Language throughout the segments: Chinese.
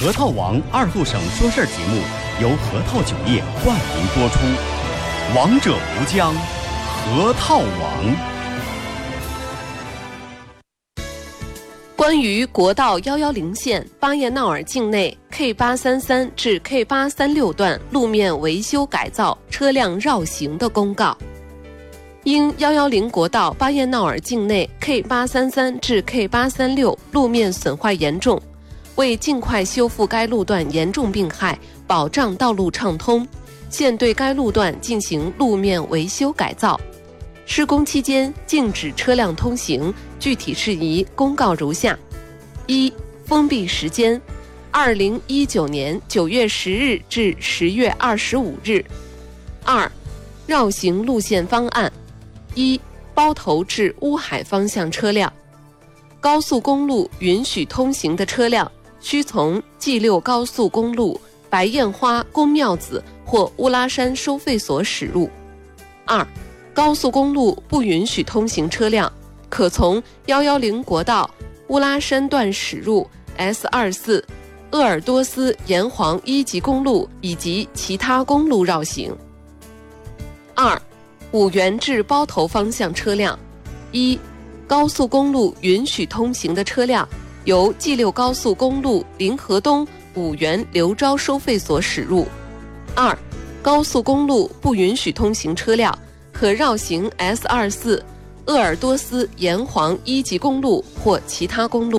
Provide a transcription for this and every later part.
核桃王二后省说事儿节目由核桃酒业冠名播出，王者无疆，核桃王。关于国道幺幺零线巴彦淖尔境内 K 八三三至 K 八三六段路面维修改造车辆绕行的公告。因幺幺零国道巴彦淖尔境内 K 八三三至 K 八三六路面损坏严重，为尽快修复该路段严重病害，保障道路畅通，现对该路段进行路面维修改造。施工期间禁止车辆通行，具体事宜公告如下：一、封闭时间，二零一九年九月十日至十月二十五日；二、绕行路线方案：一、包头至乌海方向车辆，高速公路允许通行的车辆需从 G 六高速公路白燕花宫庙子或乌拉山收费所驶入；二、高速公路不允许通行车辆，可从幺幺零国道乌拉山段驶入 S 二四、鄂尔多斯沿黄一级公路以及其他公路绕行。二、五原至包头方向车辆，一、高速公路允许通行的车辆由 G 六高速公路临河东五原刘钊收费所驶入；二、高速公路不允许通行车辆。可绕行 S 二四、鄂尔多斯沿黄一级公路或其他公路。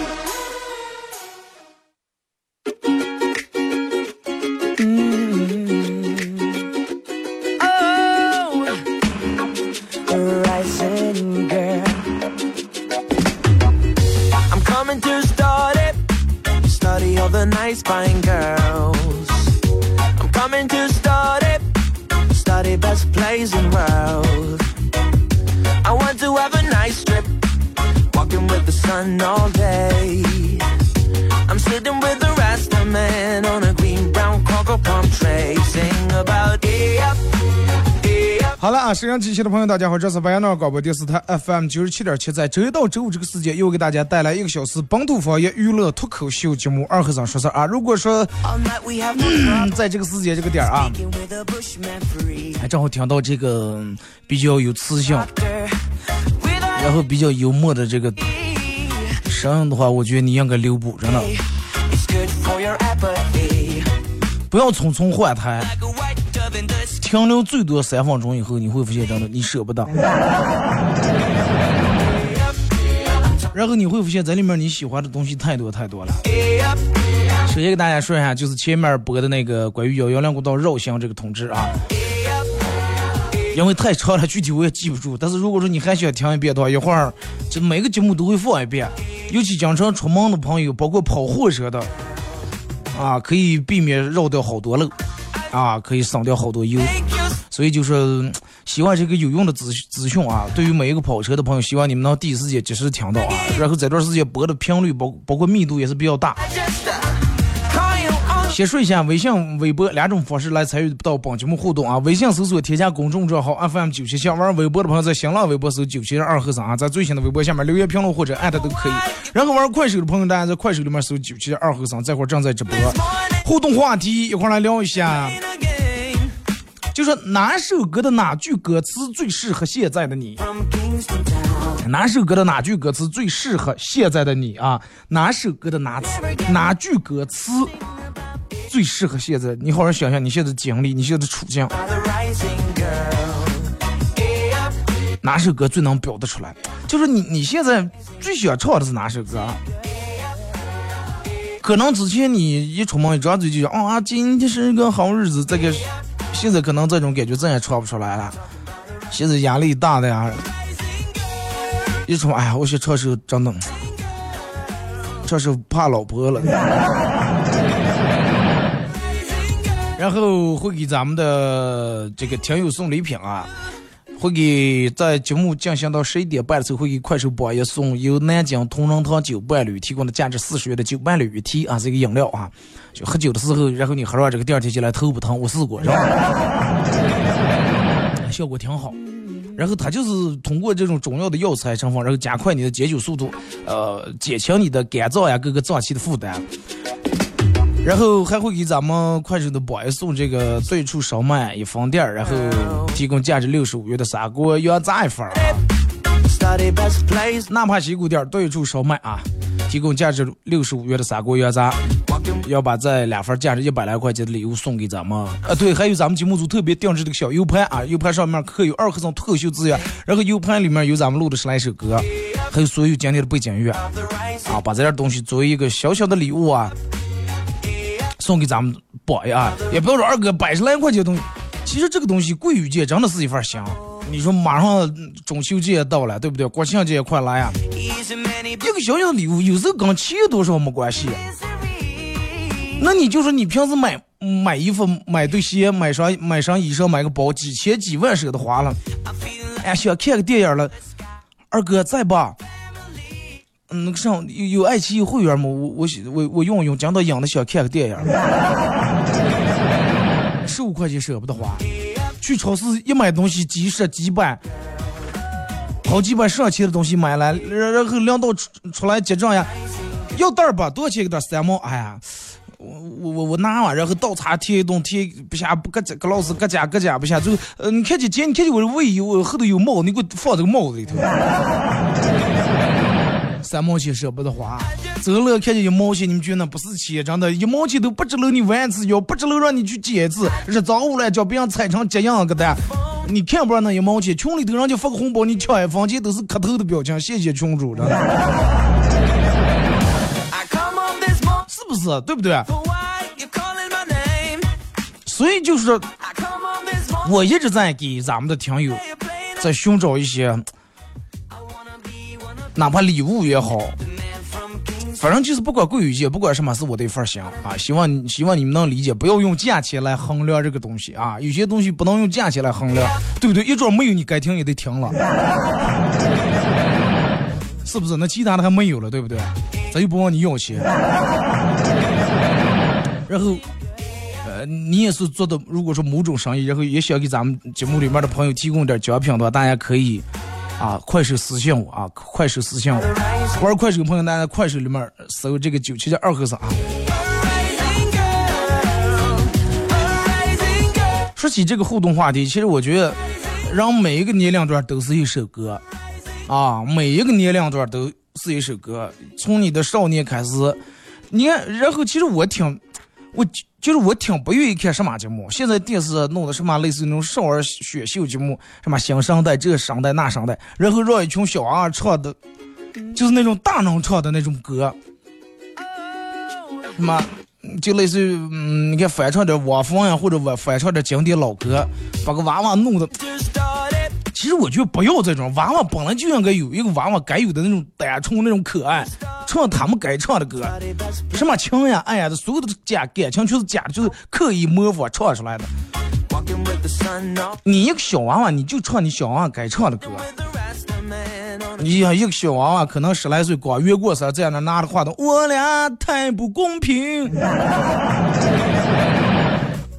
好了啊，沈阳机器的朋友，大家好，这是白洋淖广播电视台 FM 九十七点七，在周一到周五这个时间，又给大家带来一个小时本土方言娱乐脱口秀节目《二和尚说事》啊。如果说 All night we have no 在这个时间这个点啊，还正好听到这个比较有磁性，然后比较幽默的这个声音的话，我觉得你应该留步，真的，不要匆匆换台，停留最多三分钟以后，你会发现真的你舍不得。然后你会发现，在里面你喜欢的东西太多太多了。首先给大家说一下，就是前面播的那个关于幺幺两国道绕行这个通知啊，因为太长了，具体我也记不住。但是如果说你还想听一遍的话，一会儿这每个节目都会放一遍。尤其经常出门的朋友，包括跑货车的，啊，可以避免绕掉好多路，啊，可以省掉好多油。所以就是嗯希望这个有用的资资讯啊，对于每一个跑车的朋友，希望你们能第一时间及时听到啊。然后这段时间播的频率包包括密度也是比较大。先说一下微信、微博两种方式来参与到本节目互动啊。微信搜索添加公众账号 FM 九七七，玩微博的朋友在新浪微博搜九七二和尚啊，在最新的微博下面留言评论或者艾特都可以。然后玩快手的朋友，大家在快手里面搜九七二和尚，这会儿正在直播。互动话题一块来聊一下，就说哪首歌的哪句歌词最适合现在的你？哪首歌的哪句歌词最适合现在的你啊？哪首歌的哪哪句歌词最适合现在？你好好想想你现在的经历，你现在的处境。哪首歌最能表达出来？就是你你现在最想唱的是哪首歌？可能之前你一出门一张嘴就讲啊，今天是个好日子，这个现在可能这种感觉再也唱不出来了。现在压力大的呀，一出哎呀，我想唱首真的，唱首怕老婆了。然后会给咱们的这个听友送礼品啊。会给在节目进行到十一点半的时候，会给快手榜一送由南京同仁堂酒伴侣提供的价值四十元的酒伴侣一提啊，这个饮料啊，就喝酒的时候，然后你喝完这个第二天起来头不疼，我试过，是吧？效果挺好。然后它就是通过这种中药的药材成分，然后加快你的解酒速度，呃，减轻你的肝脏呀各个脏器的负担。然后还会给咱们快手的宝送这个对处烧麦一分店，然后提供价值六十五元的砂锅羊杂一份儿。哪怕西谷店对处烧麦啊，提供价值六十五元的砂锅羊杂，要把这两份价值一百来块钱的礼物送给咱们。啊，对，还有咱们节目组特别定制的小 U 盘啊，U 盘上面刻有二和尚脱口秀字样，然后 U 盘里面有咱们录的十来首歌，还有所有今天的背景乐啊，把这点东西作为一个小小的礼物啊。送给咱们宝呀，也不要说二哥百十来块钱东西，其实这个东西贵与贱真的是一份儿香。你说马上中秋节也到了，对不对？国庆节也快来呀，一个小小的礼物，有时候跟钱多少没关系。那你就说你平时买买衣服、买对鞋、买双买双衣裳、买个包，几千几万舍得花了。哎，想看个电影了，二哥在吧？那个上有有爱奇艺会员吗？我我我我用用，讲到养的想看个电影，十五块钱舍不得花，去超市一买东西几十几百，好几百上千的东西买来，然然后领导出出来结账呀，要袋儿吧？多少钱一个袋？三毛？哎呀，我我我我拿完，然后倒茶贴一动贴不下，不搁搁老师搁家搁家不下，就呃你看见姐，你看见我的尾有后头有帽，你给我放这个帽子里头。三毛钱舍不得花，走了看见一毛钱，你们觉得那不是钱？真的，一毛钱都不值了，你弯一次腰，不值了让你去捡一次，日早午了叫别人踩成这样个的，你看不上那一毛钱，群里头人家发个红包，你抢一分钱都是磕头的表情，谢谢群主，真的，是不是？对不对？所以就是，我一直在给咱们的听友在寻找一些。哪怕礼物也好，反正就是不管贵与贱，不管什么是我的一份心啊！希望希望你们能理解，不要用价钱来衡量这个东西啊！有些东西不能用价钱来衡量，对不对？一桌没有，你该停也得停了，是不是？那其他的还没有了，对不对？咱又不问你要钱，然后，呃，你也是做的，如果说某种生意，然后也想给咱们节目里面的朋友提供点奖品的话，大家可以。啊，快手私信我啊，快手私信我。玩快手朋友，大家快手里面搜这个九七的二和尚。说起这个互动话题，其实我觉得，让每一个年龄段都是一首歌，啊，每一个年龄段都是一首歌。从你的少年开始，你看，然后其实我挺，我。就是我挺不愿意看什么节目，现在电视弄的什么类似那种少儿选秀节目，什么新生代这生代那生代，然后让一群小娃唱的，就是那种大人唱的那种歌，什么就类似于嗯，你看翻唱点汪峰呀，或者我翻唱点经典老歌，把个娃娃弄的。其实我觉得不要这种娃娃本来就应该有一个娃娃该有的那种单纯那种可爱，唱他们该唱的歌，什么情呀爱呀的，所有的假感情全是假的，就是刻意模仿唱出来的。你一个小娃娃，你就唱你小娃娃该唱的歌。你一个小娃娃，可能十来岁，光越过色在那拿着话筒，我俩太不公平。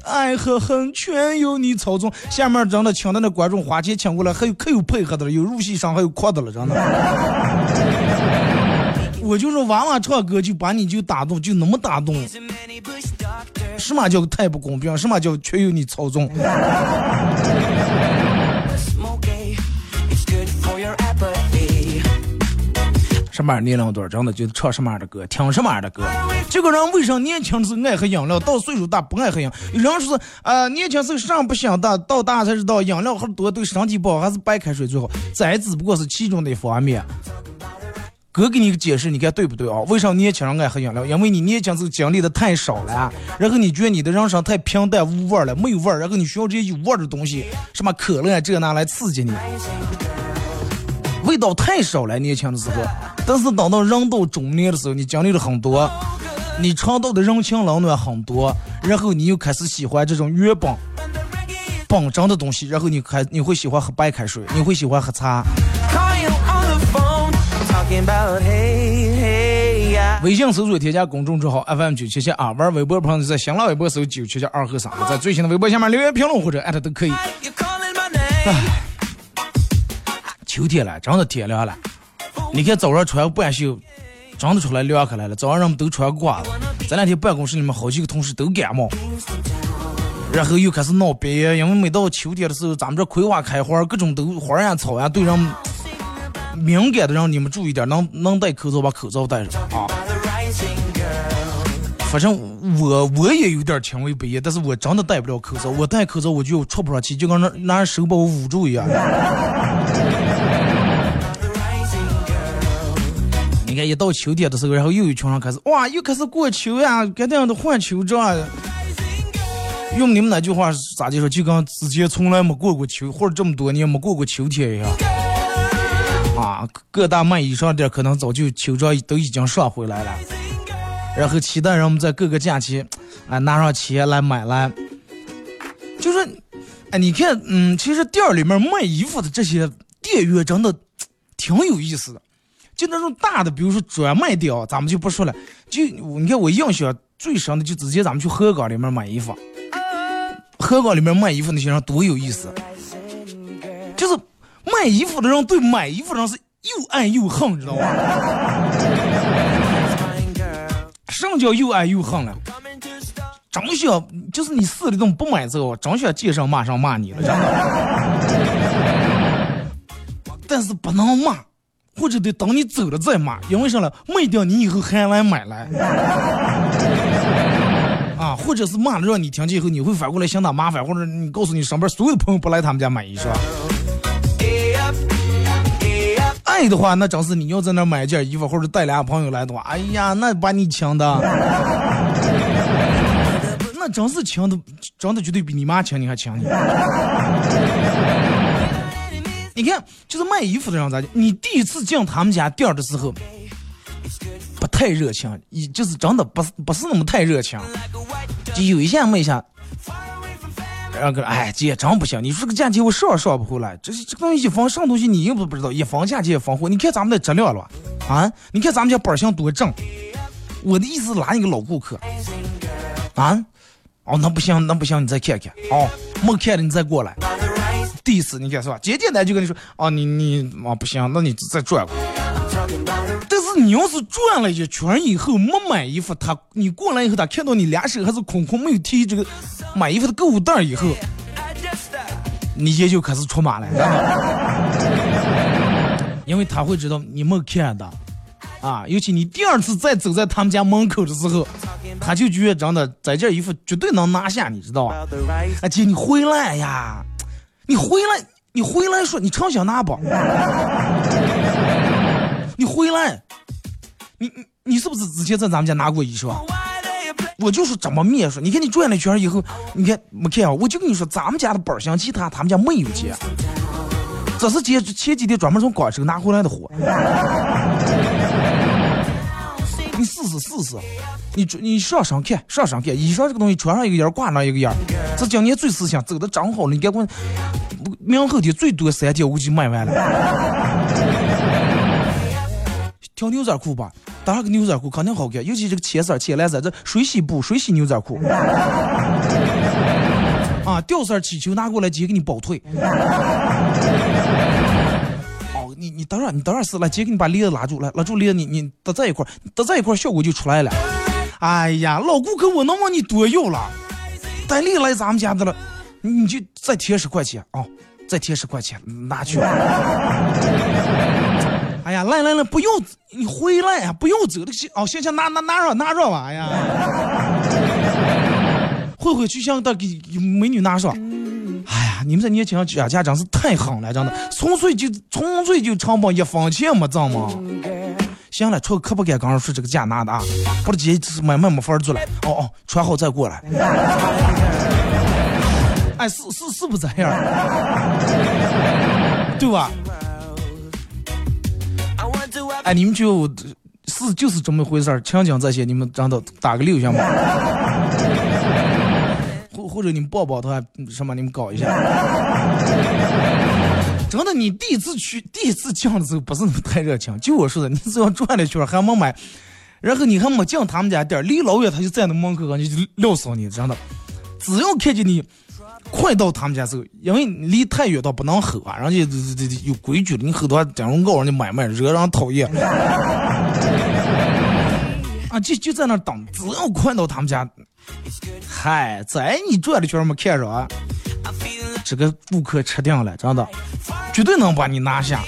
爱和恨全由你操纵。下面真的请的那观众花钱请过来，还有可有配合的了，有入戏上还有扩的了，真的。我就说娃娃唱歌就把你就打动，就那么打动。什么叫太不公平？什么叫全由你操纵？什么样年龄段真的就唱什么样的歌，听什么样的歌。这个人为啥年轻的时候爱喝饮料，到岁数大不爱喝饮料？有人说是啊，年轻时候上不想大，到大才知道饮料喝多对身体不好，还是白开水最好。这只不过是其中的一方面。哥给你个解释，你看对不对啊？为啥年轻人爱喝饮料？因为你年轻时候经历的太少了，然后你觉得你的人生太平淡无味了，没有味儿，然后你需要这些有味儿的东西，什么可乐这那来刺激你。味道太少了，年轻的时候。但是等到人到中年的时候，你经历了很多，你尝到的人情冷暖很多，然后你又开始喜欢这种原本本真的东西，然后你开你会喜欢喝白开水，你会喜欢喝茶。微信搜索添加公众账号 FM 九七七啊，玩微博朋友在新浪微博搜九七七二和三，在最新的微博下面留言评论或者艾特都可以。唉，秋天了，真的天凉了。你看早上穿半袖，真的出来凉快来了。早上人们都穿褂子，这两天办公室里面好几个同事都感冒，然后又开始闹鼻炎，因为每到秋天的时候，咱们这葵花开花，各种都花呀草呀，对人。敏感的人，你们注意点，能能戴口罩把口罩戴上啊。反正我我也有点轻微鼻炎，但是我真的戴不了口罩。我戴口罩我就出不上气，就跟那拿手把我捂住一样。一到秋天的时候，然后又有群人开始哇，又开始过秋呀，该这样的换秋装。用你们那句话咋就说？就跟之前从来没过过秋，或者这么多年没过过秋天一样。啊，各大卖衣裳店可能早就秋装都已经上回来了，然后期待人们在各个假期，啊拿上钱来买来。就是，哎，你看，嗯，其实店里面卖衣服的这些店员真的挺有意思的，就那种大的，比如说专卖店，咱们就不说了。就你看我印象最深的，就直接咱们去河港里面买衣服，河港里面卖衣服那些人多有意思，就是。卖衣服的人对买衣服的人是又爱又恨，知道吗？什么叫又爱又恨了？真想就是你死里都不买这个，真想街上马上骂你了，知道吗。但是不能骂，或者得等你走了再骂，因为啥了？卖掉你以后还来买来。啊，或者是骂了让你听见以后，你会反过来嫌他麻烦，或者你告诉你身边所有朋友不来他们家买衣裳。爱的话，那真是你要在那买一件衣服，或者带俩朋友来的话，哎呀，那把你抢的，那真是抢的，真的绝对比你妈抢你还抢你。你看，就是卖衣服的人咋的？你第一次进他们家店的时候，不太热情，一就是真的不是不是那么太热情，就有一下没下。然后个，哎，姐真不行！你说个价钱我上上不回来，这这个东西一分什么东西你又不不知道，一分价钱一分货。你看咱们的质量了，啊？你看咱们家板型多正。我的意思拉你个老顾客，啊？哦，那不行，那不行，你再看看。哦，没看的你再过来。第一次你看是吧？简简单就跟你说，啊，你你啊不行，那你再转过。但是你要是转了一圈以后没买衣服，他你过来以后，他看到你两手还是空空，没有提这个买衣服的购物袋以后，你也就开始出马了，因为他会知道你没看的，啊，尤其你第二次再走在他们家门口的时候，他就觉得真的这件衣服绝对能拿下，你知道吧？啊姐，你回来呀，你回来，你回来说，你常想拿不？你回来，你你你是不是之前在咱们家拿过衣裳？我就是这么面说。你看你转了一圈以后，你看没看啊？我就跟你说，咱们家的板箱其他他们家没有接，这是前前几天专门从广州拿回来的货。试试，你你上上看上上看，衣裳这个东西穿上一个样挂上一个样，这今年最时尚，走的正好了。你赶快，明后天最多三天我就卖完了。挑牛仔裤吧，打个牛仔裤肯定好看，尤其这个浅色、浅蓝色，这水洗布、水洗牛仔裤。啊，吊色气球拿过来直接给你包腿。你你等会儿，你等会儿是来姐给你把链子拉住，来拉住链子，你你搭在一块儿，搭在一块效果就出来了。哎呀，老顾客，我能问你多要了？带链来咱们家的了，你就再贴十块钱啊，再贴十块钱拿去。哎呀，来来来，不要你回来呀，不要走，行哦，行行，拿拿拿着拿着吧呀，慧慧去向的给美女拿上。哎呀，你们这年轻人家家真是太狠了，真的，纯粹就纯粹就成本一分钱没挣吗？行了，出可不敢跟人说这个价拿的啊，不是姐买买没法做了。哦哦，穿好再过来。哎，是是是不是这样？对吧？哎，你们就是就是这么回事儿，情景这些你们真的打个六行吗？你们抱抱他什么？你们搞一下。真的，你第一次去、第一次进的时候不是那么太热情。就我说的，你只要转了一圈还没买，然后你还没进他们家店，离老远他就在那门口，你就撂死你。真的，只要看见你快到他们家时候，因为离太远倒不能吼啊，人家这这这有规矩的，你吼的话，假如告人家买卖，惹人讨厌。啊，就就在那等，只要快到他们家，嗨，在你转了圈没看着啊？这个顾客吃定了，真的，绝对能把你拿下。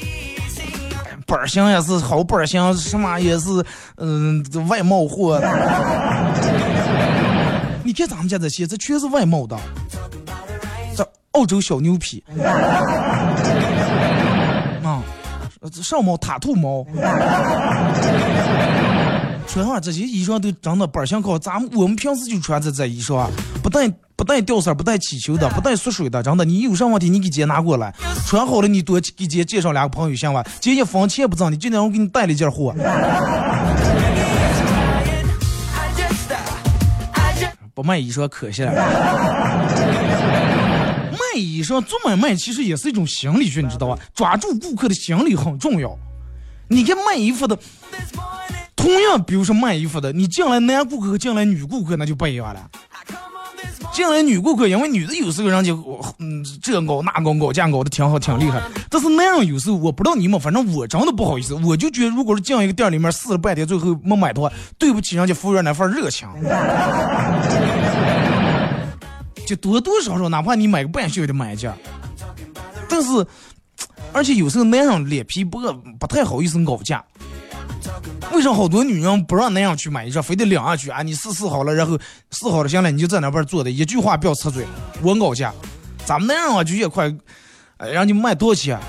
本型也是好本型，什么也是，嗯，外贸货。你看咱们家这些，这全是外贸的，这澳洲小牛皮，啊，上毛塔兔毛。穿上这些衣裳都真的本型高，咱们我们平时就穿这这衣裳啊，不带不带掉色，不带起球的，不带缩水的，真的。你有啥问题，你给姐拿过来，穿好了你多给姐介绍两个朋友行吧？姐一分钱不挣，你今天我给你带了一件货。不卖衣裳可惜了。卖衣裳做买卖其实也是一种心理学，你知道吧？抓住顾客的心理很重要。你看卖衣服的。同样，比如说卖衣服的，你进来男顾客和进来女顾客那就不一样了。进来女顾客，因为女的有时候人家嗯这熬那熬熬价搞的挺好挺厉害，但是男人有时候我不知道你们，反正我真的不好意思，我就觉得如果是进一个店里面试了半天，最后没买的话，对不起人家服务员那份热情。就多多少少，哪怕你买个半袖的买一件，但是而且有时候男人脸皮薄，不太好意思搞价。为啥好多女人不让男人去买衣裳，非得两样去啊？你试试好了，然后试好了行了，你就在那边坐的，一句话不要插嘴。我搞价，咱们男人啊就越快，哎，让你卖多少钱？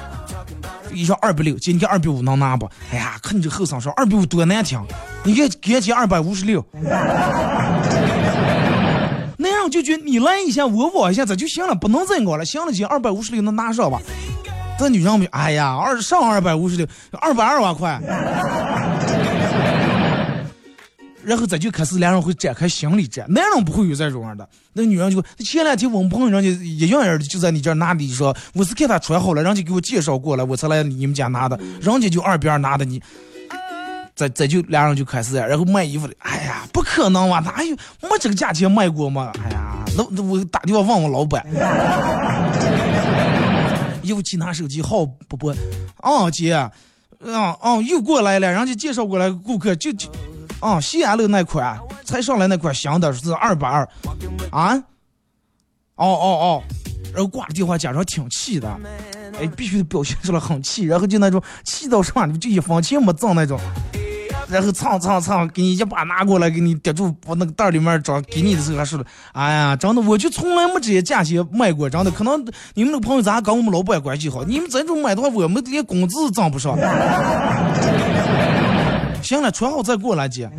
衣裳二百六，姐你看二百五能拿不？哎呀，看你这后生说二百五多难听，你给给姐二百五十六。男人就觉得你来一下，我往一下，这就行了，不能再搞了。行了，姐二百五十六能拿上吧？这女人比，哎呀，二上二百五十六，二百二万块。然后这就开始两人会展开心理战，男人不会有这种样的。那女人就前两天我们朋友人家一样样的就在你这拿的，说我是看他穿好了，人家给我介绍过来，我才来你们家拿的，人家就二边拿的你。这这就两人就开始然后卖衣服的，哎呀，不可能吧？哪有没这个价钱卖过吗？哎呀，那那我打电话问问老板。尤其拿手机号不不，啊姐，啊啊又过来了，人家介绍过来顾客就就。啊，西安路那款才上来那款新的是二百二，啊，哦哦哦，然后挂了电话，假装挺气的，哎，必须表现出来很气，然后就那种气到什么，就一分钱没挣那种，然后蹭蹭蹭给你一把拿过来，给你叠住把那个袋里面装，给你的时候还说了，哎呀，真的，我就从来没这些价钱卖过，真的，可能你们那朋友咱跟我们老板关系好，你们这种买的话，我们连工资都挣不上。行了，穿好再过来接。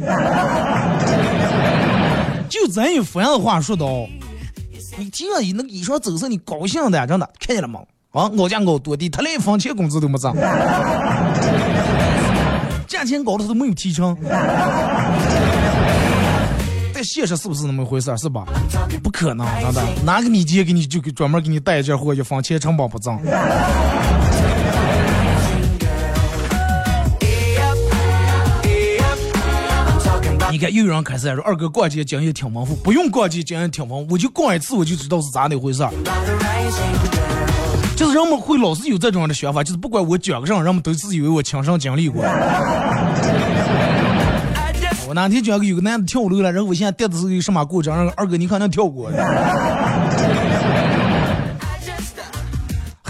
就咱有番子话说的哦，你听了你那个衣裳走色，你高兴的真的，看见了吗？啊，我家我多低，他连一分钱工资都没挣，价钱高的他都没有提成。但现实是不是那么回事是吧？不可能，真的，哪个你姐给你就给专门给你带一件货，一分钱成本不挣。你看，又有人开始说二哥逛街经验挺丰富，不用逛街经验挺丰富，我就逛一次我就知道是咋的回事儿。就是人们会老是有这种的想法，就是不管我讲个啥，人们都是以为我亲身经历过。我那天讲个有个男的跳楼了，然后我现在带的时候有什么过程？二哥你看能跳过？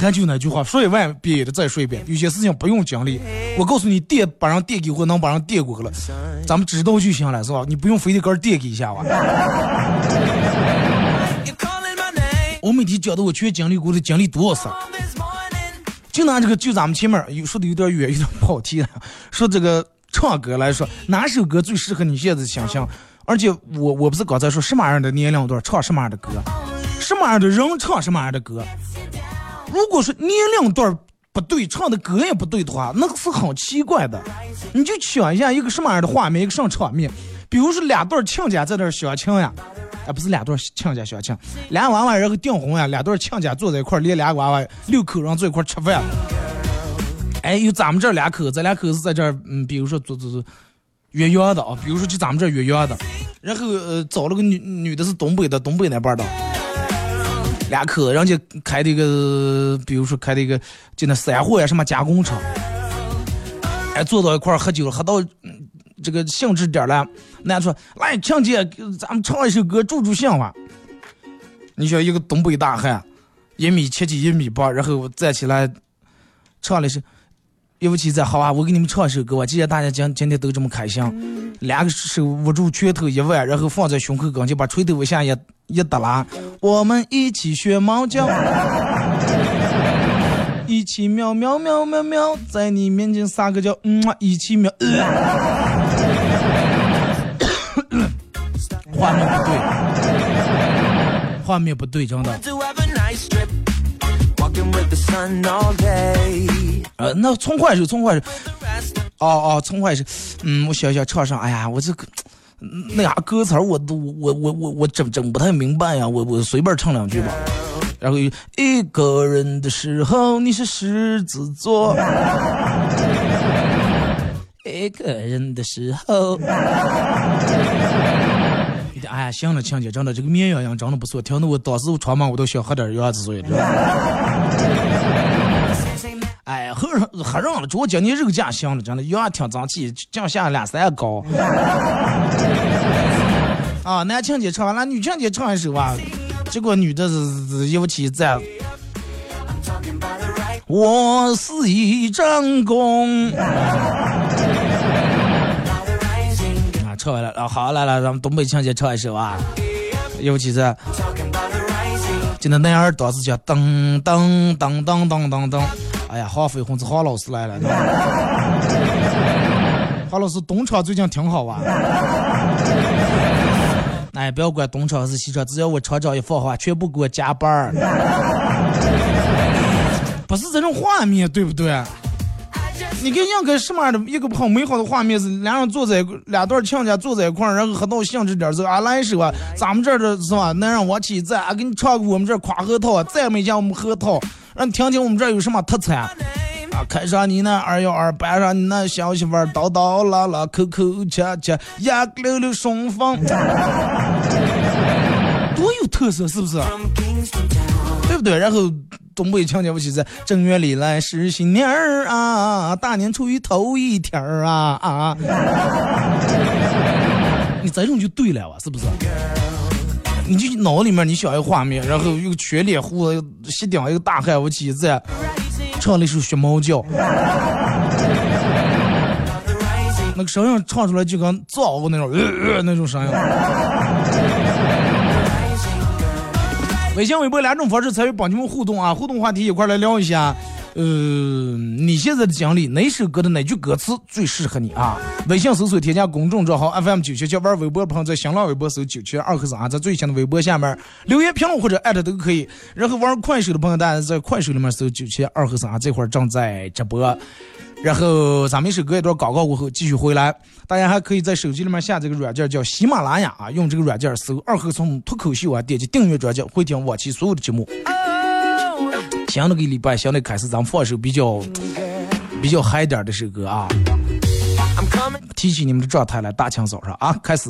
还就那句话，说一万遍也得再说一遍，有些事情不用经历。我告诉你，电把人电给我，能把人电过去了，咱们知道就行了，是吧？你不用非得搁电给一下吧。我每天讲的我全经历过的经历多少事儿，就拿这个就咱们前面有说的有点远，有点跑题了。说这个唱歌来说，哪首歌最适合你现在的想象？而且我我不是刚才说什么样的年龄段唱什么样的歌，什么样的人唱什么样的歌。如果说年龄段不对，唱的歌也不对的话，那个是很奇怪的。你就想一下一个什么样的画面，一个什么场面？比如说两对亲家在那相亲呀，啊不是两对亲家相亲，俩娃娃然后订婚呀，两对亲家坐在一块连俩娃娃六口人坐一块吃饭。哎，有咱们这俩口子，俩口子在这儿，嗯，比如说做做做。岳阳的啊，比如说就咱们这岳阳的，然后呃找了个女女的是东北的，东北那边的，俩口子人家开的一个，比如说开的一个就那散货呀什么加工厂，哎坐到一块喝酒，喝到这个兴致点了，那说来强姐，咱们唱一首歌助助兴吧。你想一个东北大汉，一米七几一米八，然后站起来唱了一首。对不起，再好啊！我给你们唱一首歌。既然大家今今天都这么开心，两个手捂住拳头一腕，然后放在胸口跟前，把锤头往下一一耷拉，我们一起学猫叫，一起喵喵喵喵喵，在你面前撒个娇，嗯，一起喵。画面不对，画面不对，真的。呃，那从坏手，从坏手，哦哦，从坏手，嗯，我想想唱上，哎呀，我这个那啥歌词我都我我我我整整不太明白呀，我我随便唱两句吧。然后一个人的时候你是狮子座，一个人的时候。哎，行了，亲姐，真的这个绵羊羊长得不错，听得我当时我穿嘛我都想喝点羊子水，哎，喝上喝上了，主要今天肉价行了，真的羊挺争气，降下两三高。啊，男亲姐唱完了，女亲姐唱一首啊，结果女的是尤其在。我是一张弓。唱完了，啊，好来来，咱们东北强姐唱一首啊，尤其是，就那男儿当时叫噔噔噔噔噔噔噔，哎呀，黄飞鸿是黄老师来了，黄老师东厂最近挺好啊，哎，不要管东厂还是西厂，只要我厂长一放话，全部给我加班儿，不是这种画面，对不对？你看，应该什么样的一个很美好的画面是，两人坐在两对亲家坐在一块儿，然后喝到兴致点儿时候，啊来一首啊，咱们这儿的是吧？男人我起赞，啊给你唱个我们这儿夸核桃啊，赞美一下我们核桃，让你听听我们这儿有什么特产。啊，开上你那二幺二，搬上你那小媳妇儿，叨叨啦啦，口口恰恰，呀溜溜双方，多有特色，是不是？对不对？然后。东北强调不起在正月里来是新年儿啊，大年初一头一天儿啊啊！你这种就对了哇，是不是？你就脑里面你想一个画面，然后一个全脸胡子、西顶一个大汉，我记在唱了一首学猫叫，那个声音唱出来就跟造那种呃呃那种声音。微信、微博两种方式参与帮你们互动啊！互动话题一块来聊一下。呃，你现在的经历，哪首歌的哪句歌词最适合你啊？微信搜索添加公众账号 FM 九七七，玩微博的朋友在新浪微博搜九七二和三，在最新的微博下面留言评论或者艾特都可以。然后玩快手的朋友，大家在快手里面搜九七二和三，这会儿正在直播。然后咱们一首歌一段广告过后继续回来，大家还可以在手机里面下这个软件叫喜马拉雅啊，用这个软件搜二和松脱口秀啊，点击订阅专辑，会听往期所有的节目。新的个礼拜，新的开始，咱们放首比较比较嗨点的首歌啊，提起你们的状态来，大清早上啊，开始。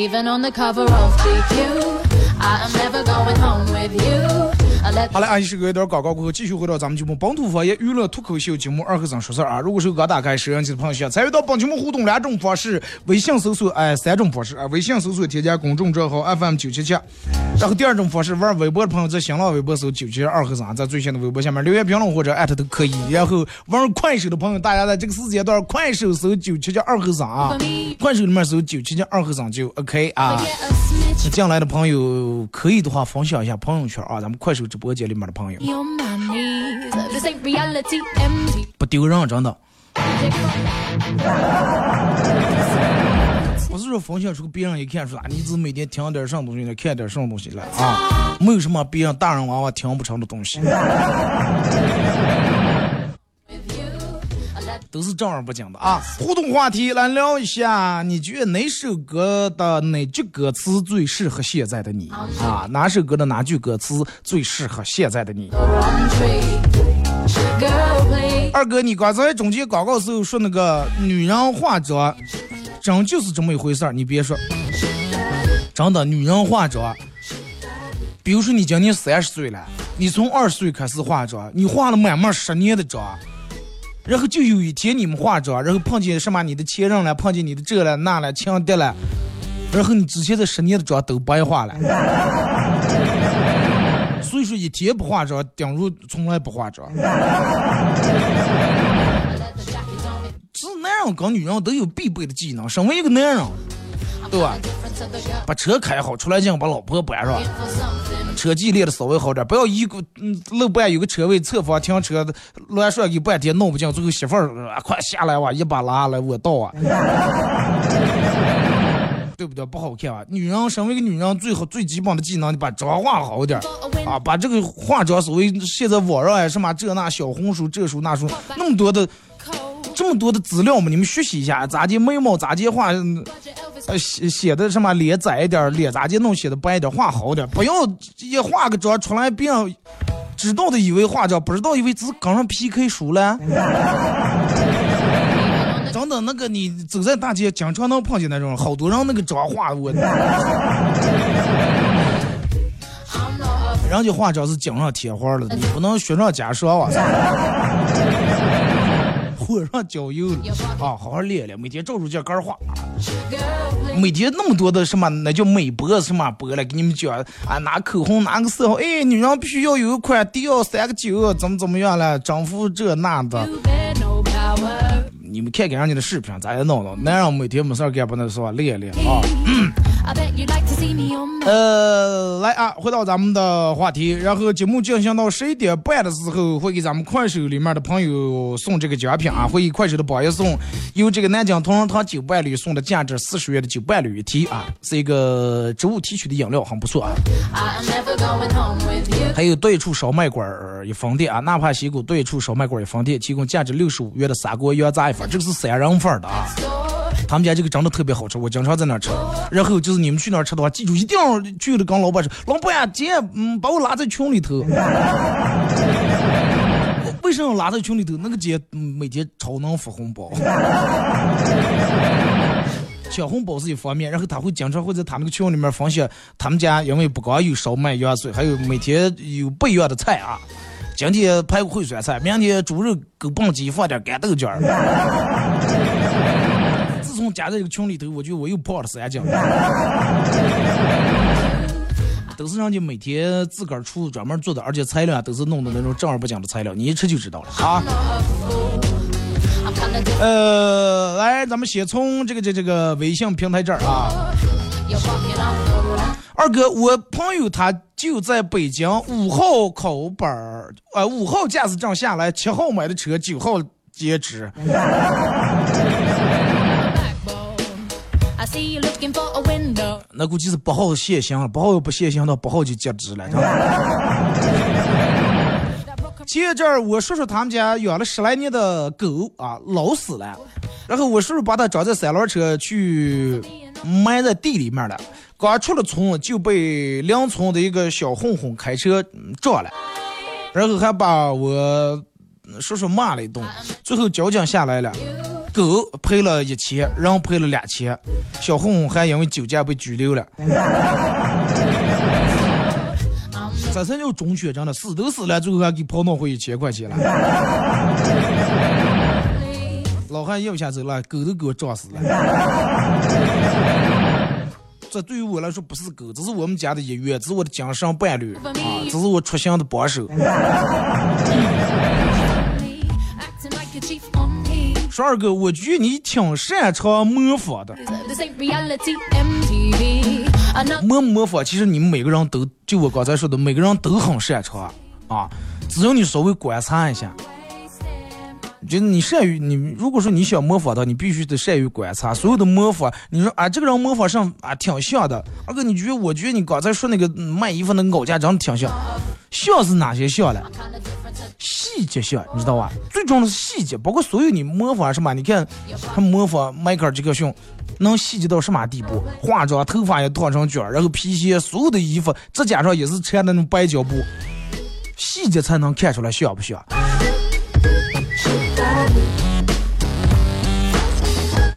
Even on the cover of GQ, I am never going home with you. 好嘞，阿姨是隔一段广告过后，继续回到咱们节目本土方言娱乐脱口秀节目《二和尚说事儿》啊。如果是刚打开摄像机的朋友，想参与到本节目互动两种方式：微信搜索哎三种方式啊，微信搜索添加公众账号 FM 九七七，然后第二种方式玩微博的朋友在新浪微博搜九七二和尚，在最新的微博下面留言评论或者艾特都可以。然后玩快手的朋友，大家在这个时间段快手搜九七七二和尚啊，快手里面搜九七七二和尚就 OK 啊。进来的朋友可以的话分享一下朋友圈啊，咱们快手直播间里面的朋友.不丢人，真的。不是说分享出别人一看出啊，你只每天听点什么东西，看点什么东西来啊，没有什么别人大人娃娃听不成的东西，都是正儿八经的啊。互动话题来聊一下，你觉得哪首歌的哪句歌词最适合现在的你啊？哪首歌的哪句歌词最适合现在的你.二哥，你刚才中间广告时候说那个女人化妆，真就是这么一回事儿。你别说，真的，女人化妆，比如说你今年三十岁了，你从二十岁开始化妆，你化了满满十年的妆，然后就有一天你们化妆，然后碰见什么你的前任了，碰见你的这了那了情敌了，然后你之前的十年的妆都白化了。所以说，一天不化妆，顶如从来不化妆。是男人跟女人都有必备的技能，身为一个男人，对吧？把车开好，出来进把老婆搬上，车技练的稍微好点，不要一个嗯路半有个车位侧方停车，乱说给半天弄不进，最后媳妇儿快下来哇，一把拉来我倒啊。对不对？不好看啊！女人身为一个女人，最好最基本的技能，你把妆化好点啊！把这个化妆，所谓现在网上呀什么这那小红书这书那书，那么多的这么多的资料嘛，你们学习一下，咋的眉毛咋的画，呃写写的什么脸窄一点，脸咋的弄写的白一点，画好点，不要一化个妆出来，别人知道的以为化妆，不知道以为只是刚上 PK 输了。真的，那个你走在大街，经常能碰见那种好多人那个妆化我，人家化妆是锦上添花了，你不能雪上加霜啊！火上浇油了啊！好好练练，每天照出这杆画。每天那么多的什么，那叫美博什么博了，给你们讲啊，拿口红拿个色号，哎，女人必须要有一款迪奥三个九，怎么怎么样了，征服这那的。你们看看人家的视频，咱也弄弄。男人每天没事儿干不能说练练啊。I 呃，来啊，回到咱们的话题，然后节目进行到十一点半的时候，会给咱们快手里面的朋友送这个奖品啊，会以快手的榜一送由这个南京同仁堂酒伴侣送的价值四十元的酒伴侣一提啊，是一个植物提取的饮料，很不错啊。还有对处烧麦馆儿一分店啊，纳帕西谷对处烧麦馆儿一分店，提供价值六十五元的砂锅羊杂一份，这个是三人份的啊。他们家这个真的特别好吃，我经常在那吃。然后就是你们去那儿吃的话，记住一定要去了跟老板说，老板呀，姐，嗯，把我拉在群里头。为什么拉在群里头？那个姐每天超能发红包。抢红包是一方面，然后他会经常会在他那个群里面分享他们家，因为不光有烧麦、羊水，还有每天有不一样的菜啊。今天排骨烩酸菜，明天猪肉狗棒鸡放点干豆角。加在这个群里头，我觉得我又胖了三斤。都是人家每天自个儿出专门做的，而且材料都是弄的那种正儿八经的材料，你一吃就知道了啊。呃，来，咱们先从这个这这个微信平台这儿啊。二哥，我朋友他就在北京五号考本儿，呃，五号驾驶证下来，七号买的车，九号截止。那估计是不好限行了，不好不限行，到不好就截止了。前阵儿我叔叔他们家养了十来年的狗啊，老死了，然后我叔叔把它装在三轮车去埋在地里面了。刚出了村就被邻村的一个小混混开车撞了，然后还把我叔叔骂了一顿。最后交警下来了，狗赔了一千，人赔了两千，小混混还因为酒驾被拘留了。这才叫中学，真的死都死了，最后还给跑脑回一千块钱了。老汉一不下走了，狗都给我撞死了。这对于我来说不是狗，这是我们家的一员，这是我的精神伴侣啊，这是我出行的帮手。十二哥，我觉得你挺擅长模仿的。模模仿，其实你们每个人都，就我刚才说的，每个人都很擅长啊，只要你稍微观察一下。就是你善于你，如果说你想模仿他，你必须得善于观察所有的模仿。你说啊，这个人模仿上啊挺像的。二哥，你觉得？我觉得你刚才说那个卖衣服那个老家长得挺像，像是哪些像了？细节像，你知道吧？最重要的是细节，包括所有你模仿什么？你看他模仿迈克尔·杰克逊，能细节到什么地步？化妆，头发也烫成卷，然后皮鞋，所有的衣服，指甲上也是缠那种白胶布，细节才能看出来像不像。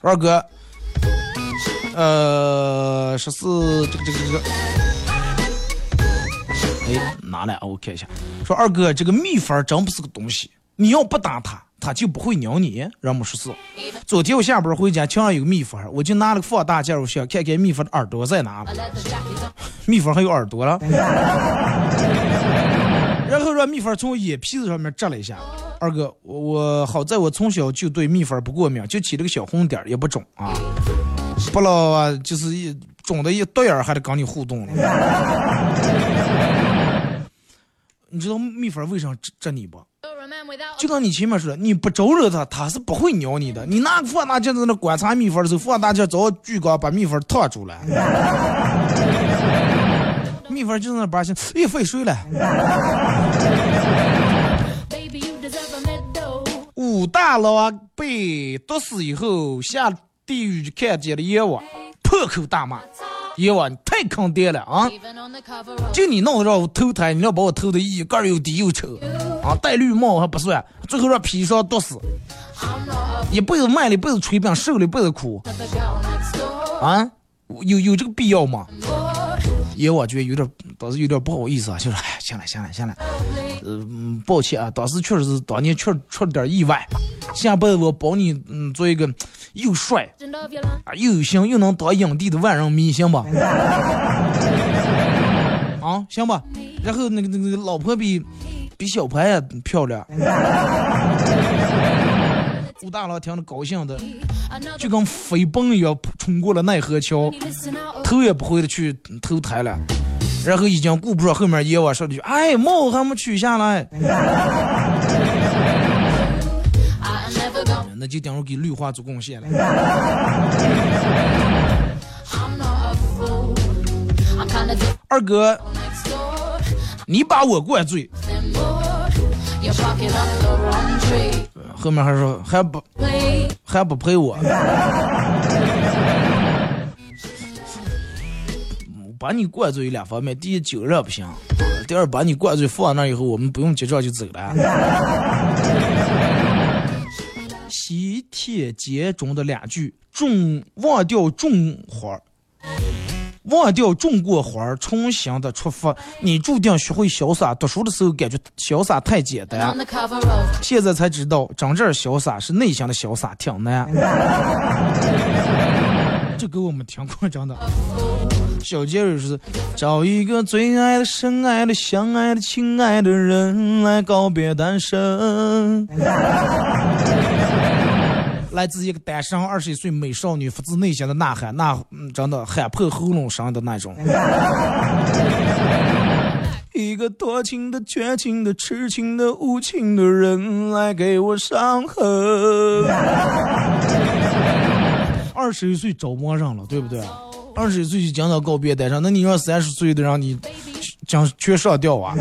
二哥，呃，十四，这个这个这个，哎，拿来我看一下。说二哥，这个蜜蜂真不是个东西，你要不打它，它就不会咬你。让我十四。昨天我下班回家，墙上有个蜜蜂，我就拿了个放大镜，我想看看蜜蜂的耳朵在哪。蜜蜂还有耳朵了。然后让蜜蜂从我眼皮子上面摘了一下。二哥，我我好在我从小就对蜜蜂不过敏，就起了个小红点也不肿啊，不了就是一肿的一对眼还得跟你互动。你知道蜜蜂为啥蛰你不？就跟你前面说的，你不招惹它，它是不会咬你的。你拿放大镜在那观察蜜蜂的时候，放大镜找巨高把蜜蜂烫住了。蜜蜂就在那把心，哎，飞水了。大郎被毒死以后下地狱就，看见了阎王，破口大骂：“阎王，你太坑爹了啊！就你弄的让我投胎，你要把我投的一个又低又丑啊！戴绿帽还不算，最后让砒霜毒死，一辈子卖了一辈子炊饼，受了一辈子苦啊！有有这个必要吗？”也我觉得有点，当时有点不好意思啊，就说哎，行了行了行了，嗯，抱歉啊，当时确实是当年确出了点意外，下辈子我保你，嗯，做一个又帅啊又有型又能当影帝的万人迷，行吧？啊，行吧。然后那个那个老婆比比小潘也漂亮。武大郎听着高兴的，就跟飞奔一样冲过了奈何桥，头也不回的去投胎了。然后已经顾不上后面阎王说了句：“哎，帽还没取下来。”那就等于给绿化做贡献了。二哥，你把我灌醉。后面还说还不还不陪我，把你灌醉有两方面：第一酒量不行，第二把你灌醉放那以后我们不用结账就走了。喜帖节中的两句：种忘掉种花。忘掉种过花儿，重新的出发。你注定学会潇洒。读书的时候感觉潇洒太简单，现在才知道，真正潇洒是内心的潇洒，挺难。这给我们听过真的。小杰瑞是找一个最爱的、深爱的、相爱的、亲爱的人来告别单身。来自一个单身二十一岁美少女发自内心的呐喊，那真的喊破喉咙声的那种。一个多情的、绝情的、痴情的、无情的人来给我伤痕。二十一岁着魔上了，对不对？二十一岁就讲到告别单身，那你让三十岁的让你讲全上吊啊？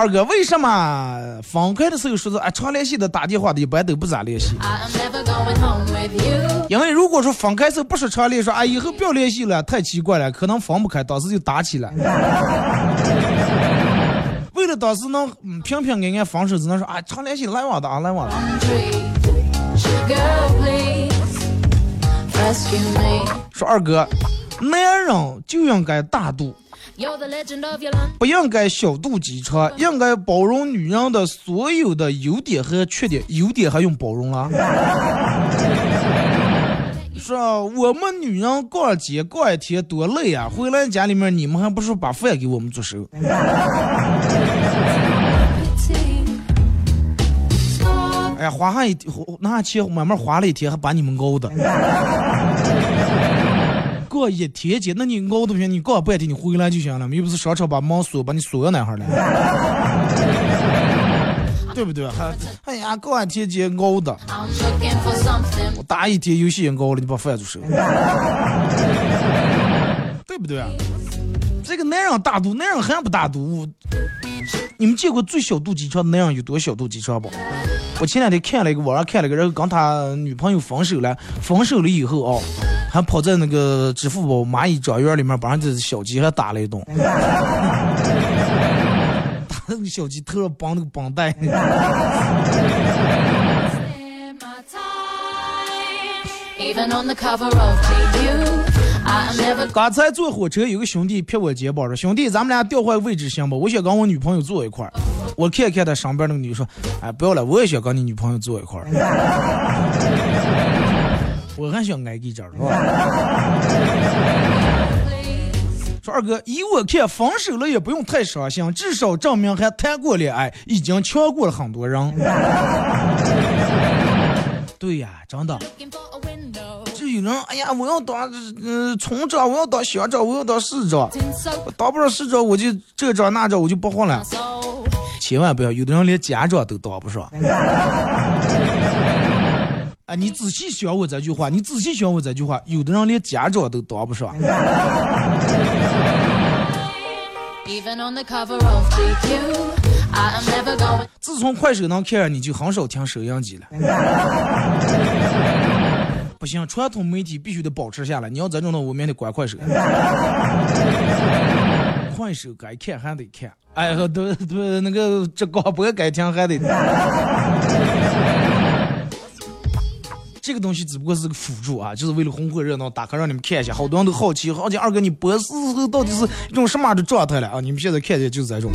二哥，为什么分开的时候说是啊常联系的打电话的，一般都不咋联系？因为如果说分开时候不是常联系，说啊以后不要联系了，太奇怪了，可能分不开，当时就打起来。为了当时能平平安安分手，只能说啊常联系，来往的啊来往的。说二哥，男人就应该大度。不应该小肚鸡肠，应该包容女人的所有的优点和缺点。优点还用包容了？是啊，我们女人逛街逛一天多累啊！回来家里面你们还不是把饭给我们做熟？哎呀，花上一拿钱慢慢花了一天，还把你们熬的。过一天街，那你熬都不行，你过半天你回来就行了，又不是商场把门锁，把你锁那哈了，对不对？还哎呀，过一天街熬的，我打一天游戏也熬了，你把饭就收，对不对？这个男人大度，男人还不大度。你们见过最小肚鸡肠的男人有多小肚鸡肠不？我前两天看了一个网上看了一个，人跟他女朋友分手了，分手了以后哦，还跑在那个支付宝蚂蚁庄园里面把人家小鸡还打了一顿，打那个小鸡头上绑那个绑带。刚才坐火车，有个兄弟拍我肩膀说：“兄弟，咱们俩调换位置行不？我想跟我女朋友坐一块儿。”我看看他上边那个女说：“哎，不要了，我也想跟你女朋友坐一块儿。”我还想挨一阵儿，是吧？说二哥，以我看，分手了也不用太伤心，至少证明还谈过恋爱，已经强过了很多人。对呀，真的。就有人哎呀，我要当嗯村长，我要当乡长，我要当市长，我当不上市长我就这长那长我就不混了。千万不要，有的人连家长都当不上。啊，你仔细想我这句话，你仔细想我这句话，有的人连家长都当不上。自从快手能看，你就很少听收音机了。不行，传统媒体必须得保持下来。你要这种的，我明天关快手。快手该看还得看，哎，都都那个这广播该听还得听。这个东西只不过是个辅助啊，就是为了红火热闹，打开让你们看一下。好多人都好奇，好奇二哥你播时候到底是一种什么样的状态了啊？你们现在看见就是这种，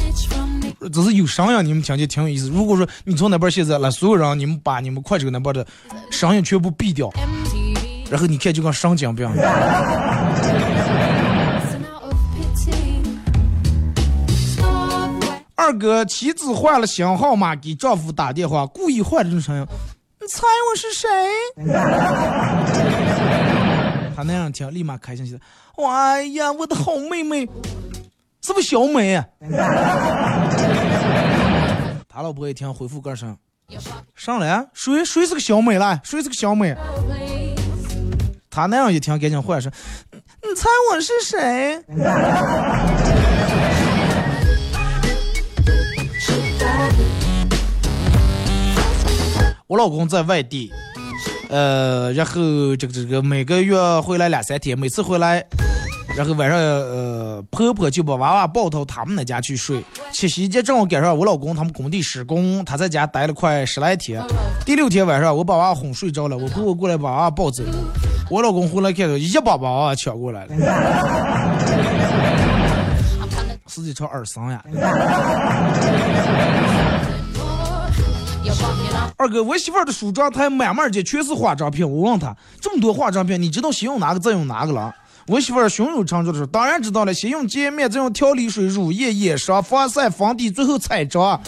只是有声音，你们听就挺有意思。如果说你从那边现在来，所有人你们把你们快手那边的声音全部闭掉。然后你看，就跟上江一样。二哥妻子换了新号码给丈夫打电话，故意换这种声音。你猜我是谁？他那样听，立马开心起来。哎呀，我的好妹妹，是不是小美？他老婆一听，回复个声。上来，谁谁是个小美了？谁是个小美？他那样一听，赶紧换声。你猜我是谁？我老公在外地，呃，呃，然后这个这个每个月回来两三天，每次回来，然后晚上呃婆婆就把娃娃抱到他们那家去睡。七夕节正好赶上我老公他们工地施工，他在家待了快十来天。第六天晚上，我把娃哄睡着了，我婆婆过来把娃娃抱走，我老公回来看到一把把娃娃抢过来了。司机朝耳伤呀！二哥，我媳妇儿的梳妆台满满的全是化妆品。我问她，这么多化妆品，你知道先用哪个再用哪个了？我媳妇儿胸有成竹的说，当然知道了，先用洁面，再用调理水、乳液、眼霜、防晒、防底，最后彩妆。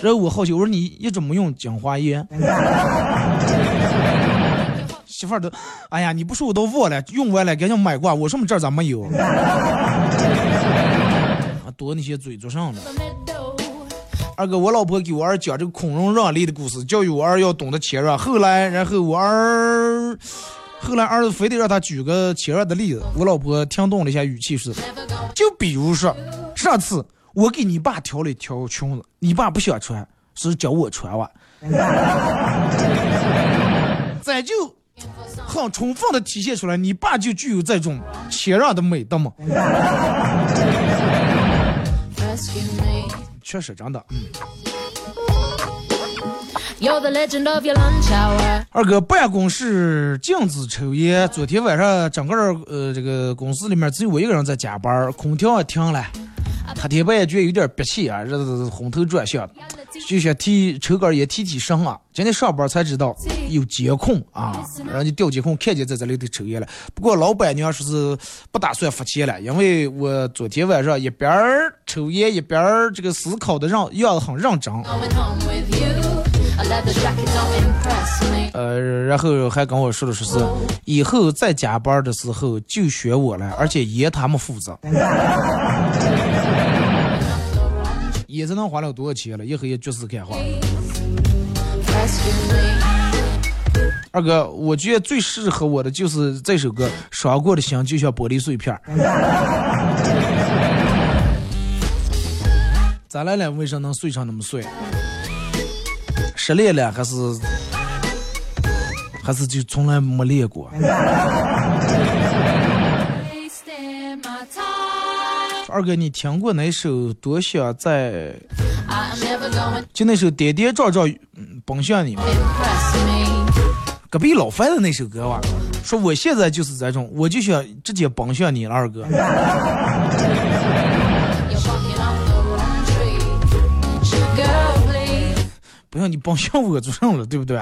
然后我好奇，我说你一直没用精华液？媳妇儿都，哎呀，你不说我都忘了，用完了赶紧买过。我说我们这儿咋没有？啊，多那些嘴做上了。二哥，我老婆给我儿讲这个孔融让梨的故事，教育我儿要懂得谦让。后来，然后我儿，后来儿子非得让他举个谦让的例子。我老婆听懂了一下语气是，就比如说上次我给你爸挑了一条裙子，你爸不想穿，是叫我穿哇。咱就很充分的体现出来，你爸就具有这种谦让的美德嘛。确实真的，嗯。二哥，办公室禁止抽烟。昨天晚上，整个呃这个公司里面只有我一个人在加班，空调也停了。他天半夜觉得有点憋气啊，这昏头转向，就想提抽根烟提提神啊。今天上班才知道有监控啊，人家调监控看见在这里头抽烟了。不过老板娘说是不打算付钱了，因为我昨天晚上一边抽烟一边这个思考的让样子很认真。呃，然后还跟我说的说是以后再加班的时候就选我了，而且烟他们负责。烟子能花了多少钱了？一盒也绝死开花。二哥，我觉得最适合我的就是这首歌，《伤过的心就像玻璃碎片》。咋来了？为啥能碎成那么碎？失恋了还是还是就从来没练过？二哥，你听过那首《多想在》？就那首《跌跌撞撞奔向你》吗？隔壁老范的那首歌吧，说我现在就是这种，我就想直接奔向你了，二哥。不像你奔向我做上了，对不对？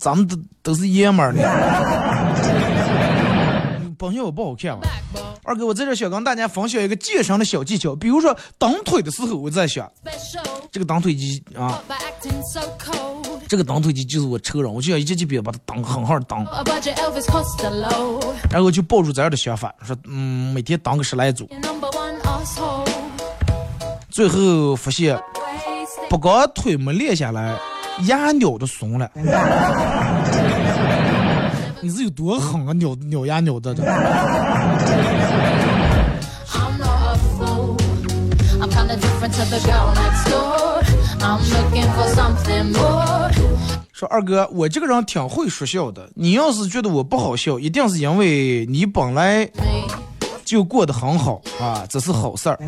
咱们都都是爷们儿的。奔向我不好看吧？二哥，我在这想跟大家分享一个健身的小技巧，比如说蹬腿的时候，我在想，这个蹬腿机啊，这个蹬腿机就是我车上，我就要一节节别把它蹬，狠狠蹬，然后就抱住这样的想法，说嗯，每天蹬个十来组，最后发现，不光腿没练下来，牙咬都松了。你是有多狠啊？咬咬牙咬的。说二哥，我这个人挺会说笑的。你要是觉得我不好笑，一定是因为你本来就过得很好啊，这是好事儿。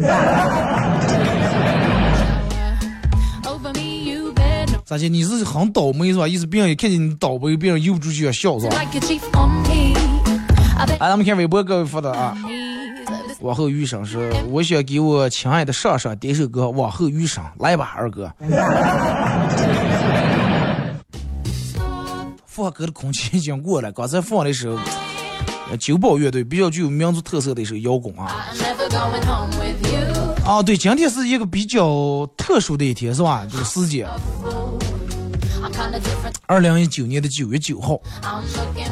咋的？你是很倒霉是吧？意思别人一看见你倒霉，别人忍不住就要笑是吧？哎，咱们看微博各位发的啊。往后余生是，我想给我亲爱的上上点首歌《往后余生》，来吧，二哥。放歌的空气已经过了，刚才放的时候，九宝乐队比较具有民族特色的一首摇滚啊。啊，对，今天是一个比较特殊的一天，是吧？这个时间，二零一九年的九月九号。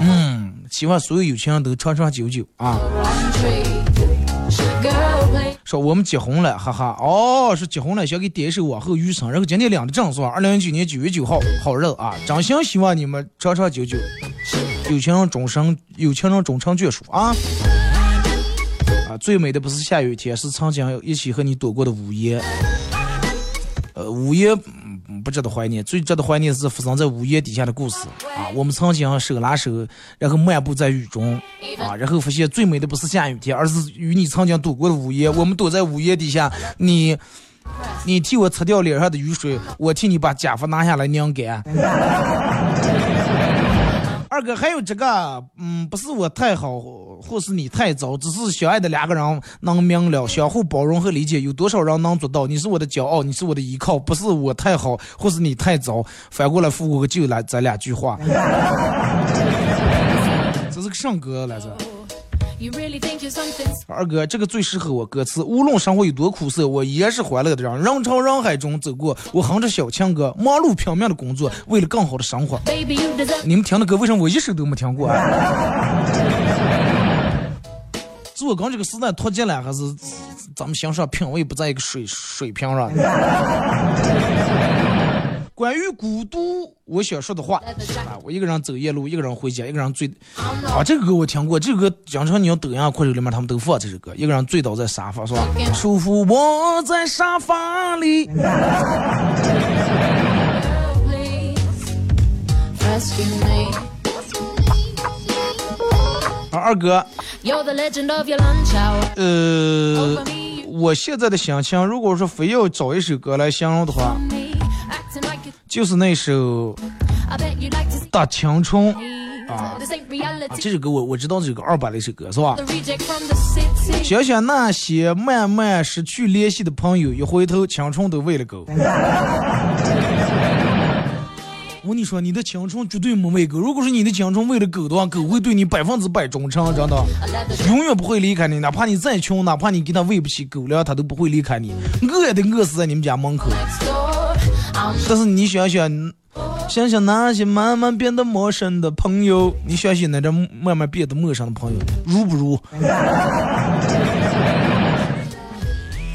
嗯，希望所有有情人都长长久久啊。说我们结婚了，哈哈。哦，是结婚了，想给点一首《往后余生》。然后今天领的证是吧？二零一九年九月九号，好日子啊！真心希望你们长长久久，有情人终生，有情人终成眷属啊。啊最美的不是下雨天，是曾经一起和你躲过的午夜。呃，午夜不值得怀念，最值得怀念是发生在午夜底下的故事啊！我们曾经手拉手，然后漫步在雨中啊，然后发现最美的不是下雨天，而是与你曾经躲过的午夜。我们躲在午夜底下，你你替我擦掉脸上的雨水，我替你把假发拿下来晾干。二哥，还有这个，嗯，不是我太好，或是你太糟，只是相爱的两个人能明了，相互包容和理解，有多少人能做到？你是我的骄傲，你是我的依靠，不是我太好，或是你太糟。反过来复古就来咱俩句话，这是个什么歌来着？二哥，这个最适合我歌词。无论生活有多苦涩，我依然是欢乐的人。人潮人海中走过，我哼着小情歌，忙碌拼命的工作，为了更好的生活。你们听的歌，为什么我一首都没听过？啊是我跟这个时代脱节了，还是咱们欣赏品味不在一个水水平上？关于孤独，我想说的话啊，我一个人走夜路，一个人回家，一个人醉。啊，这个歌我听过，这个歌经常你要抖音啊、快手里面他们都放这首歌。一个人醉倒在沙发，是吧？舒服窝在沙发里。啊，二哥。呃，我现在的心情，如果说非要找一首歌来形容的话。就是那首《大青春》啊，这首歌我我知道这个二版的一首歌是吧？想想那些慢慢失去联系的朋友，一回头青春都喂了狗。我跟你说，你的青春绝对没喂狗。如果说你的青春喂了狗的话，狗会对你百分之百忠诚，真的，永远不会离开你。哪怕你再穷，哪怕你给他喂不起狗粮，他都不会离开你。饿也得饿死在你们家门口。但是你想想，想想那些慢慢变得陌生的朋友，你相信那点慢慢变得陌生的朋友，如不如？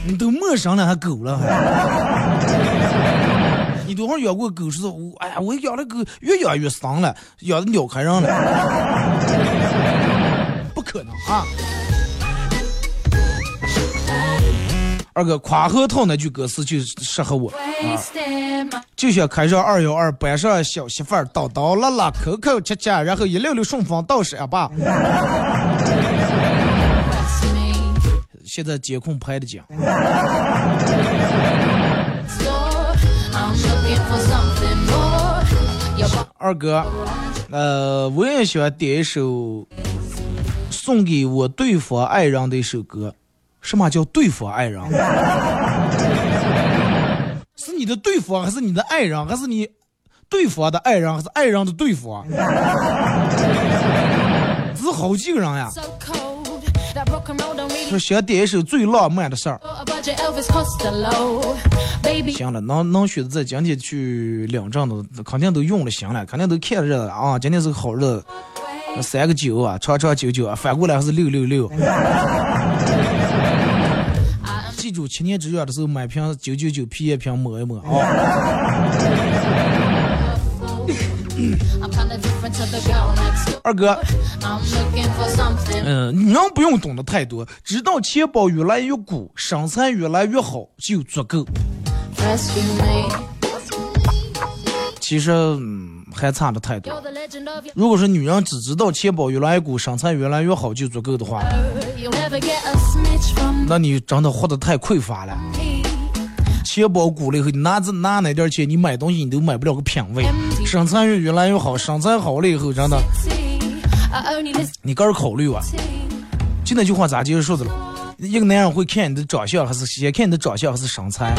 你都陌生了还狗了还？你多会养过狗是？哎呀，我养的狗越养越丧了，养的鸟开人了，不可能啊！二哥夸核桃那句歌词就适合我啊，就想开上二幺二，搬上小媳妇儿，叨叨啦啦，口口切切，然后一溜溜顺风倒山吧。现在监控拍的紧。二哥，呃，我也喜欢点一首送给我对方爱人的一首歌。什么叫对方爱人？是你的对方，还是你的爱人，还是你对方的爱人，还是爱人的对方？是好几个人呀。说想点一首最浪漫的事儿。行了，能能选择在今天去领证的，肯定都用了心了，肯定都看热了啊！今天是个好日子，三个九啊，长长久久啊，反过来还是六六六。七年之痒的时候买瓶九九九皮炎平抹一抹啊。二哥，嗯，女人不用懂得太多，知道钱包越来越鼓，身材越来越好就足够。其实还差的太多。如果说女人只知道钱包越来越鼓，身材越来越好就足够的话，那你真的活得太匮乏了。钱包鼓了以后，你拿着拿那点钱，你买东西你都买不了个品味。身材越越来越好，身材好了以后，真的，你个人考虑吧。就那句话咋结束的了？一个男人会看你的长相，还是先看你的长相，还是身材？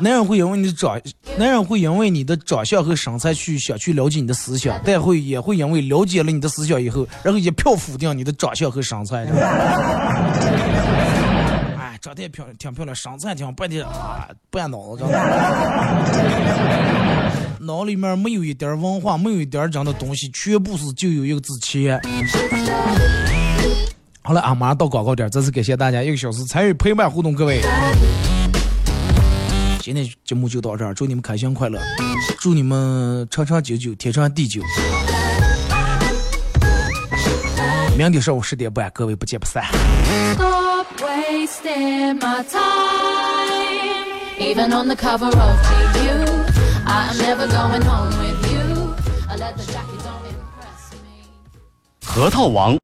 男人会因为你的长，男人会因为你的长相和身材去想去了解你的思想，但会也会因为了解了你的思想以后，然后一票否定你的长相和身材。哎长得也漂挺漂亮，身材挺白的啊，半脑子真的，脑里面没有一点文化，没有一点这样的东西，全部是就有一个字钱。好了，啊，马上到广告点，再次感谢大家一个小时参与陪伴互动，各位，今天节目就到这儿，祝你们开心快乐，祝你们长长久久，天长地久。明天上午十点半，各位不见不散。Stop wasting my time, even on the cover of GQ. I'm never going home with you. Jacket don't impress me. 核桃王